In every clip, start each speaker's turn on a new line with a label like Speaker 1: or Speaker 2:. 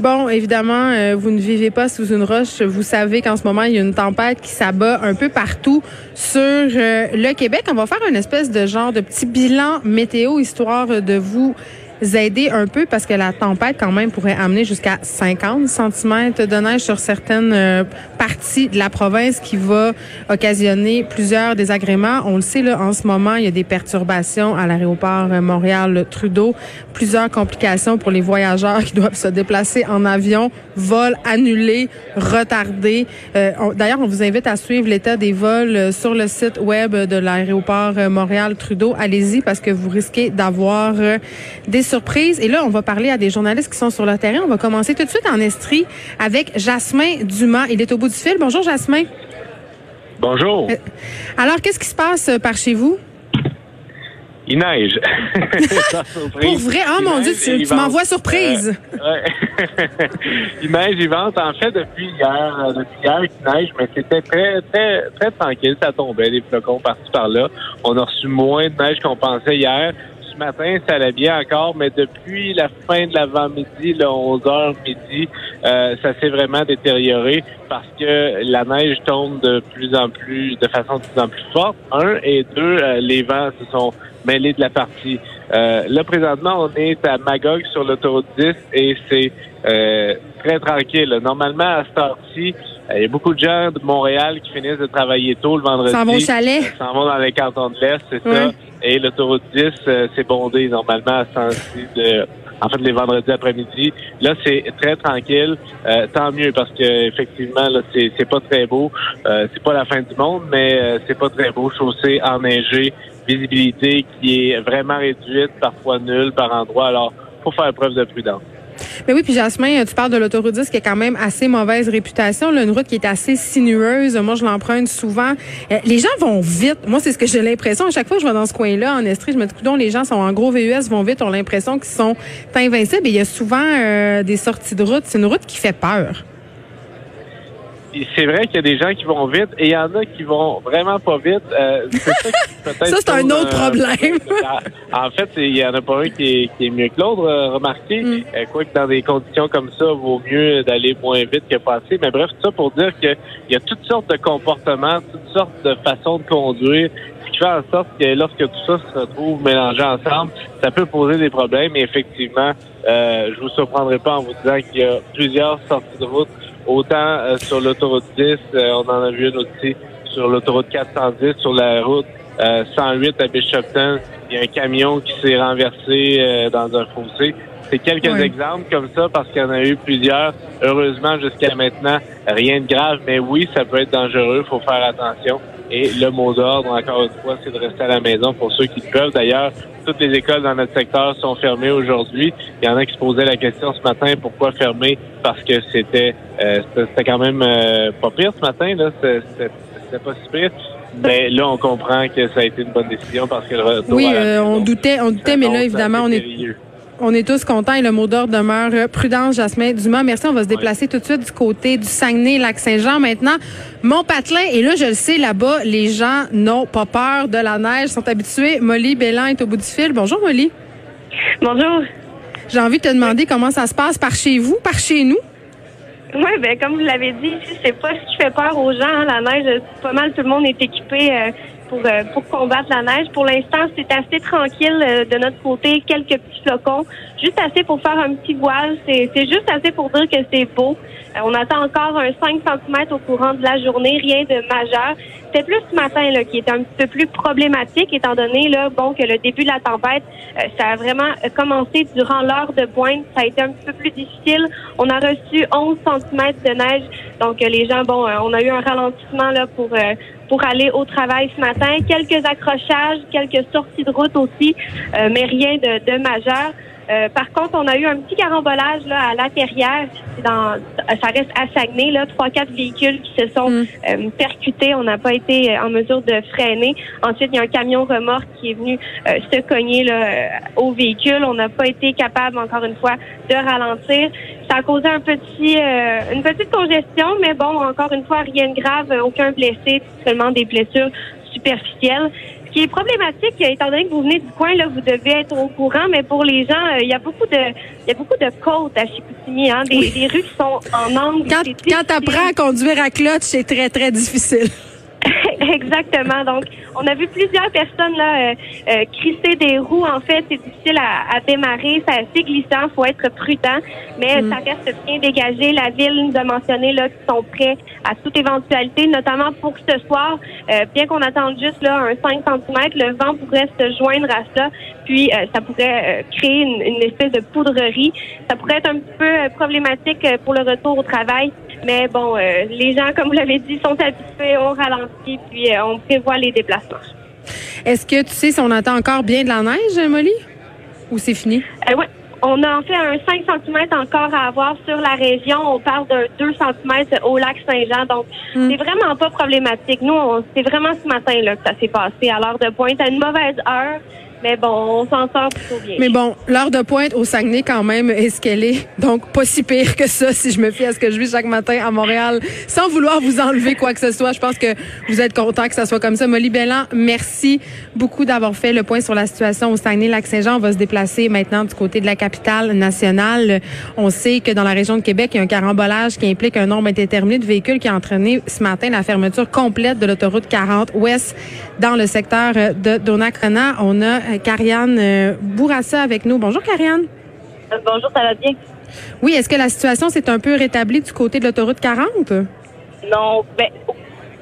Speaker 1: Bon, évidemment, euh, vous ne vivez pas sous une roche. Vous savez qu'en ce moment, il y a une tempête qui s'abat un peu partout sur euh, le Québec. On va faire une espèce de genre de petit bilan météo, histoire de vous aider un peu parce que la tempête quand même pourrait amener jusqu'à 50 cm de neige sur certaines euh, parties de la province qui va occasionner plusieurs désagréments. On le sait là en ce moment, il y a des perturbations à l'aéroport euh, Montréal Trudeau, plusieurs complications pour les voyageurs qui doivent se déplacer en avion, vols annulés, retardés. Euh, D'ailleurs, on vous invite à suivre l'état des vols euh, sur le site web de l'aéroport Montréal Trudeau. Allez-y parce que vous risquez d'avoir des surprise. Et là, on va parler à des journalistes qui sont sur le terrain. On va commencer tout de suite en Estrie avec Jasmin Dumas. Il est au bout du fil. Bonjour, Jasmin.
Speaker 2: Bonjour. Euh,
Speaker 1: alors, qu'est-ce qui se passe euh, par chez vous?
Speaker 2: Il neige.
Speaker 1: Pour vrai? Oh mon Dieu, tu, m'envoies surprise.
Speaker 2: Euh, il neige, il vente. En fait, depuis hier, depuis hier, il neige, mais c'était très, très, très tranquille. Ça tombait, des flocons par-ci par-là. On a reçu moins de neige qu'on pensait hier matin, ça allait bien encore, mais depuis la fin de l'avant-midi, le 11h midi, euh, ça s'est vraiment détérioré parce que la neige tombe de plus en plus, de façon de plus en plus forte. Un et deux, euh, les vents se sont mêlés de la partie. Euh, là, présentement, on est à Magog sur l'autoroute 10 et c'est très tranquille. Normalement, à cette heure-ci, il y a beaucoup de gens de Montréal qui finissent de travailler tôt le vendredi.
Speaker 1: S'en vont au chalet.
Speaker 2: S'en vont dans les cantons de l'Est, c'est ça. Et l'autoroute 10, euh, c'est bondé normalement à ce de en fait les vendredis après-midi. Là, c'est très tranquille. Euh, tant mieux parce que effectivement, là, c'est, c'est pas très beau. Euh, c'est pas la fin du monde, mais euh, c'est pas très beau. Chaussée enneigée, visibilité qui est vraiment réduite, parfois nulle par endroit. Alors, faut faire preuve de prudence.
Speaker 1: Mais oui, puis Jasmin, tu parles de l'autoroute 10 qui a quand même assez mauvaise réputation, là, une route qui est assez sinueuse. Moi, je l'emprunte souvent. Euh, les gens vont vite. Moi, c'est ce que j'ai l'impression. À chaque fois que je vais dans ce coin-là, en Estrie, je me dis, les gens sont en gros VUS, vont vite, ont l'impression qu'ils sont invincibles. Et il y a souvent euh, des sorties de route. C'est une route qui fait peur
Speaker 2: c'est vrai qu'il y a des gens qui vont vite et il y en a qui vont vraiment pas vite. Euh,
Speaker 1: ça, c'est un autre euh, problème.
Speaker 2: en fait, il y en a pas un qui est, mieux que l'autre, euh, remarquez. Mm. quoi que dans des conditions comme ça, vaut mieux d'aller moins vite que passer. Mais bref, tout ça pour dire qu'il y a toutes sortes de comportements, toutes sortes de façons de conduire ce qui fait en sorte que lorsque tout ça se retrouve mélangé ensemble, ça peut poser des problèmes. Et effectivement, euh, je vous surprendrai pas en vous disant qu'il y a plusieurs sorties de route Autant euh, sur l'autoroute 10, euh, on en a vu une aussi sur l'autoroute 410, sur la route 108 euh, à Bishopton, il y a un camion qui s'est renversé dans un fossé. C'est quelques exemples comme ça parce qu'il y en a eu plusieurs. Heureusement, jusqu'à maintenant, rien de grave, mais oui, ça peut être dangereux, il faut faire attention. Et le mot d'ordre, encore une fois, c'est de rester à la maison pour ceux qui peuvent. D'ailleurs, toutes les écoles dans notre secteur sont fermées aujourd'hui. Il y en a qui se posaient la question ce matin, pourquoi fermer? Parce que c'était euh, c'était quand même euh, pas pire ce matin, là. C'était pas si pire. Mais là, on comprend que ça a été une bonne décision parce que le
Speaker 1: Oui, euh, on doutait, on doutait, mais là, évidemment, on est on est tous contents et le mot d'ordre demeure prudence, Jasmin Dumas. Merci. On va se déplacer tout de suite du côté du Saguenay-Lac-Saint-Jean maintenant. Mon patelin, et là, je le sais, là-bas, les gens n'ont pas peur de la neige, sont habitués. Molly Bélan est au bout du fil. Bonjour, Molly.
Speaker 3: Bonjour.
Speaker 1: J'ai envie de te demander comment ça se passe par chez vous, par chez nous.
Speaker 3: Oui, ben comme vous l'avez dit, c'est pas ce qui fait peur aux gens. Hein. La neige, pas mal tout le monde est équipé euh, pour, euh, pour combattre la neige. Pour l'instant, c'est assez tranquille euh, de notre côté, quelques petits flocons, juste assez pour faire un petit voile. C'est juste assez pour dire que c'est beau. Euh, on attend encore un 5 cm au courant de la journée, rien de majeur. C'était plus ce matin là, qui était un petit peu plus problématique, étant donné là, bon, que le début de la tempête, ça a vraiment commencé durant l'heure de pointe. Ça a été un petit peu plus difficile. On a reçu 11 cm de neige. Donc, les gens, bon, on a eu un ralentissement là pour pour aller au travail ce matin. Quelques accrochages, quelques sorties de route aussi, euh, mais rien de, majeur. Euh, par contre, on a eu un petit carambolage là, à l'intérieur. Dans, ça reste à Saguenay, là, trois, quatre véhicules qui se sont
Speaker 1: Mm.
Speaker 3: euh, percutés. On n'a pas été euh, en mesure de freiner. Ensuite, il y a un camion remorque qui est venu euh, se cogner là, au véhicule. On n'a pas été capable, encore une fois, de ralentir. Ça a causé un petit, une petite congestion, mais bon, encore une fois, rien de grave, aucun blessé, seulement des blessures superficielles. Ce qui est problématique, euh, étant donné que vous venez du coin, là, vous devez être au courant, mais pour les gens, euh, il y a beaucoup de, il y a beaucoup de côtes à Chicoutimi, hein, des, des rues qui sont en angle.
Speaker 1: Quand, quand t'apprends à conduire à clutch, c'est très, très difficile.
Speaker 3: Exactement. Donc, on a vu plusieurs personnes là euh, euh, crisser des roues. En fait, c'est difficile à, à démarrer. C'est assez glissant. faut être prudent. Mais ça reste bien dégagé. La ville nous a mentionné là qu'ils sont prêts à toute éventualité, notamment pour ce soir. Euh, bien qu'on attende juste là un 5 cm, le vent pourrait se joindre à ça. Puis, euh, ça pourrait euh, créer une, une espèce de poudrerie. Ça pourrait être un petit peu euh, problématique pour le retour au travail. Mais bon, euh, les gens, comme vous l'avez dit, sont habitués, on ralentit, puis euh, on prévoit les déplacements.
Speaker 1: Est-ce que tu sais si on attend encore bien de la neige, Molly? Ou c'est fini?
Speaker 3: Euh, ouais. On a en fait un 5 cm encore à avoir sur la région. On parle d'un 2 cm au lac Saint-Jean. Donc, c'est vraiment pas problématique. Nous, on- c'est vraiment ce matin là que ça s'est passé à l'heure de pointe, à une mauvaise heure. Mais bon, on s'en sort plutôt bien.
Speaker 1: Mais bon, l'heure de pointe au Saguenay, quand même, est ce qu'elle est. Donc, pas si pire que ça, si je me fie à ce que je vis chaque matin à Montréal, sans vouloir vous enlever quoi que ce soit. Je pense que vous êtes content que ça soit comme ça. Molly Bellan, merci beaucoup d'avoir fait le point sur la situation au Saguenay-Lac-Saint-Jean. On va se déplacer maintenant du côté de la capitale nationale. On sait que dans la région de Québec, il y a un carambolage qui implique un nombre indéterminé de véhicules qui a entraîné ce matin la fermeture complète de l'autoroute 40 ouest dans le secteur de Donnacona. On a euh, Karianne euh, Bourassa avec nous. Bonjour, Karianne.
Speaker 4: Bonjour, ça va bien?
Speaker 1: Oui, est-ce que la situation s'est un peu rétablie du côté de l'autoroute 40?
Speaker 4: Non, ben, au,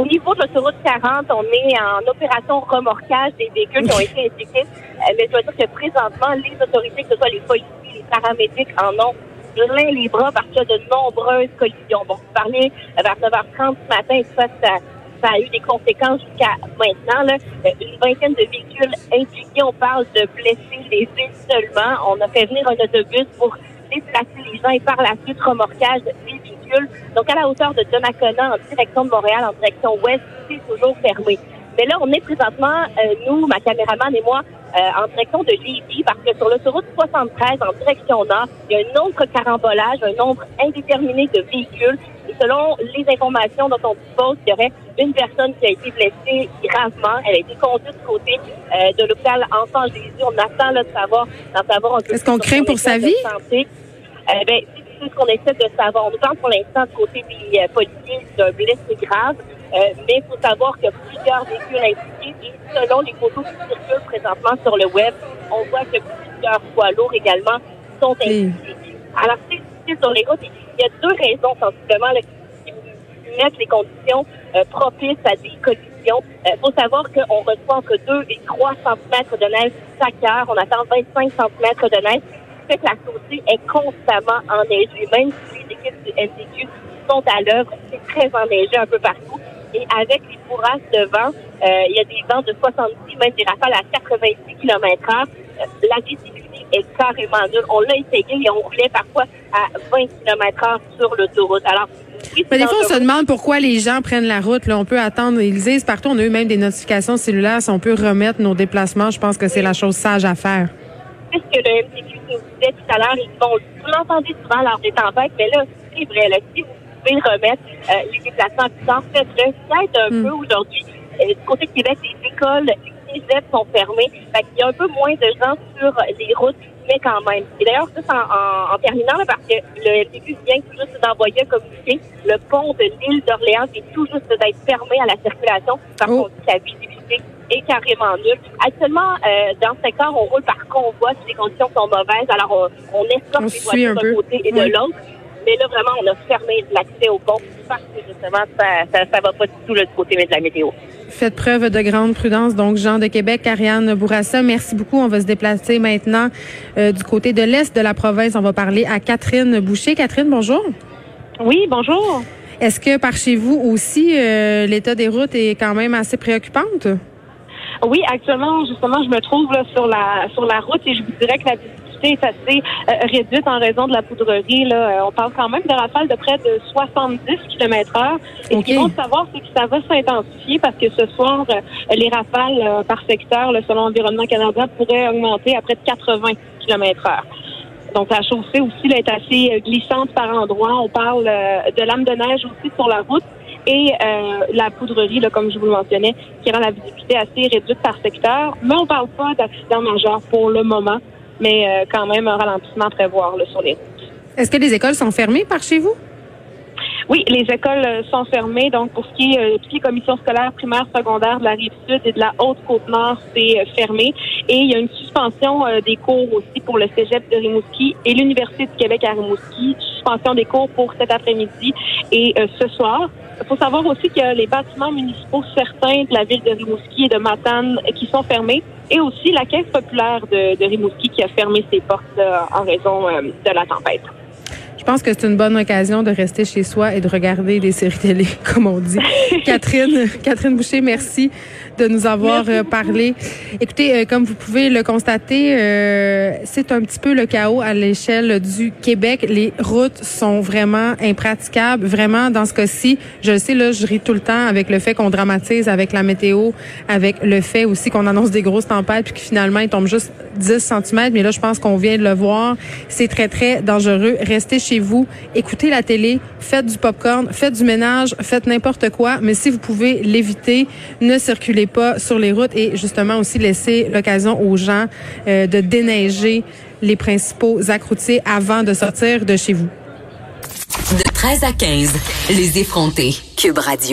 Speaker 4: au niveau de l'autoroute 40, on est en opération remorquage des véhicules qui ont été indiqués. Euh, mais je dois dire que présentement, les autorités, que ce soit les policiers, les paramédics, en ont plein les bras parce qu'il y a de nombreuses collisions. Bon, vous parlez euh, vers 9h30 ce matin, et ça, ça, ça a eu des conséquences jusqu'à maintenant. Là, Euh, une vingtaine de véhicules impliqués. On parle de blessés légers seulement. On a fait venir un autobus pour déplacer les gens et par la suite remorquage des véhicules. Donc à la hauteur de Donnacona en direction de Montréal, en direction ouest, c'est toujours fermé. Mais là, on est présentement, euh, nous, ma caméraman et moi, euh, en direction de Lévis, parce que sur l'autoroute 73, en direction nord, il y a un autre carambolage, un nombre indéterminé de véhicules. Selon les informations dont on dispose, il y aurait une personne qui a été blessée gravement. Elle a été conduite du côté euh, de l'hôpital Enfant Jésus. On attend là, de savoir, d'en savoir un peu
Speaker 1: Est-ce qu'on craint pour sa vie?
Speaker 4: Euh, ben, c'est ce qu'on essaie de savoir. On nous parle pour l'instant du côté des euh, policiers d'un blessé grave, euh, mais il faut savoir qu'il y a plusieurs véhicules impliqués et selon les photos qui circulent présentement sur le web, on voit que plusieurs poids lourds également sont
Speaker 1: Oui.
Speaker 4: impliqués. Alors, c'est difficile sur les routes. Il y a deux raisons sensiblement qui mettent les conditions euh, propices à des collisions. Il faut savoir qu'on reçoit entre 2 et 3 cm de neige chaque heure. On attend 25 cm de neige fait que la chaussée est constamment enneigée. Même si les équipes du NTQ sont à l'œuvre, c'est très enneigé un peu partout. Et avec les fourrages de vent, euh, il y a des vents de 70, même des rafales à 90 km heure. Euh, la visibilité est carrément nulle. On l'a essayé et on roulait parfois à 20 km heure sur l'autoroute. Alors, oui,
Speaker 1: Mais
Speaker 4: c'est
Speaker 1: des fois, on se demande pourquoi les gens prennent la route. Là, on peut attendre. Ils disent partout, on a eu même des notifications cellulaires. Si on peut remettre nos déplacements, je pense que c'est la chose sage à faire.
Speaker 4: Puisque le MTQ nous disait tout à l'heure, ils vont, vous l'entendez souvent lors des tempêtes, mais là, c'est vrai, là, si vous pouvez remettre euh, les déplacements à distance, faites-le. Aide un peu aujourd'hui. Euh, du côté de Québec, les écoles, les cégeps sont fermés. Fait qu'il y a un peu moins de gens sur les routes, mais quand même. Et d'ailleurs, juste en, en, en terminant, là, parce que le MTQ vient tout juste d'envoyer un communiqué, le pont de l'île d'Orléans vient tout juste d'être fermé à la circulation parce
Speaker 1: Oh.
Speaker 4: que la visibilité est carrément nulle. Actuellement, euh, dans ce secteur, on roule par convoi si les conditions sont mauvaises. Alors, on, on escorte
Speaker 1: On
Speaker 4: les voitures d'un côté et
Speaker 1: Oui.
Speaker 4: de l'autre. Mais là, vraiment, on a fermé l'accès au pont parce que justement, ça, ça, ça va pas du tout là, du côté de la météo.
Speaker 1: Faites preuve de grande prudence. Donc, Jean de Québec, Ariane Bourassa, merci beaucoup. On va se déplacer maintenant euh, du côté de l'Est de la province. On va parler à Catherine Boucher. Catherine, bonjour.
Speaker 3: Oui, bonjour.
Speaker 1: Est-ce que par chez vous aussi, euh, l'état des routes est quand même assez préoccupante?
Speaker 5: Oui, actuellement, justement, je me trouve là, sur la sur la route et je vous dirais que la est assez euh, réduite en raison de la poudrerie. Là. on parle quand même de rafales de près de 70 km heure. Et ce qu'il faut savoir, c'est que ça va s'intensifier parce que ce soir, les rafales par secteur, selon Environnement Canada, pourraient augmenter à près de 80 km heure. Donc la chaussée aussi là, est assez glissante par endroits. On parle de lames de neige aussi sur la route et euh, la poudrerie, là, comme je vous le mentionnais, qui rend la visibilité assez réduite par secteur. Mais on parle pas d'accident majeur pour le moment, mais euh, quand même un ralentissement à prévoir là, sur les routes.
Speaker 1: Est-ce que les écoles sont fermées par chez vous?
Speaker 5: Oui, les écoles euh, sont fermées. Donc, pour ce qui est euh, toutes les commissions scolaires primaires, secondaires de la rive sud et de la haute côte nord, c'est fermé. Et il y a une suspension des cours aussi pour le cégep de Rimouski et l'Université du Québec à Rimouski. Suspension des cours pour cet après-midi et ce soir. Il faut savoir aussi qu'il y a les bâtiments municipaux certains de la ville de Rimouski et de Matane qui sont fermés et aussi la caisse populaire de, de Rimouski qui a fermé ses portes en raison de la tempête.
Speaker 1: Je pense que c'est une bonne occasion de rester chez soi et de regarder des séries télé, comme on dit. Catherine, Catherine Boucher, merci de nous avoir euh, parlé. Écoutez, euh, comme vous pouvez le constater, euh, c'est un petit peu le chaos à l'échelle du Québec. Les routes sont vraiment impraticables. Vraiment, dans ce cas-ci, je le sais, là, je ris tout le temps avec le fait qu'on dramatise avec la météo, avec le fait aussi qu'on annonce des grosses tempêtes puis que finalement, il tombe juste 10 cm. Mais là, je pense qu'on vient de le voir. C'est très, très dangereux. Restez chez vous, écoutez la télé, faites du popcorn, faites du ménage, faites n'importe quoi. Mais si vous pouvez l'éviter, ne circulez pas sur les routes et justement aussi laisser l'occasion aux gens euh, de déneiger les principaux accroutiers avant de sortir de chez vous.
Speaker 6: De 13 à 15, les effrontés. Cube Radio.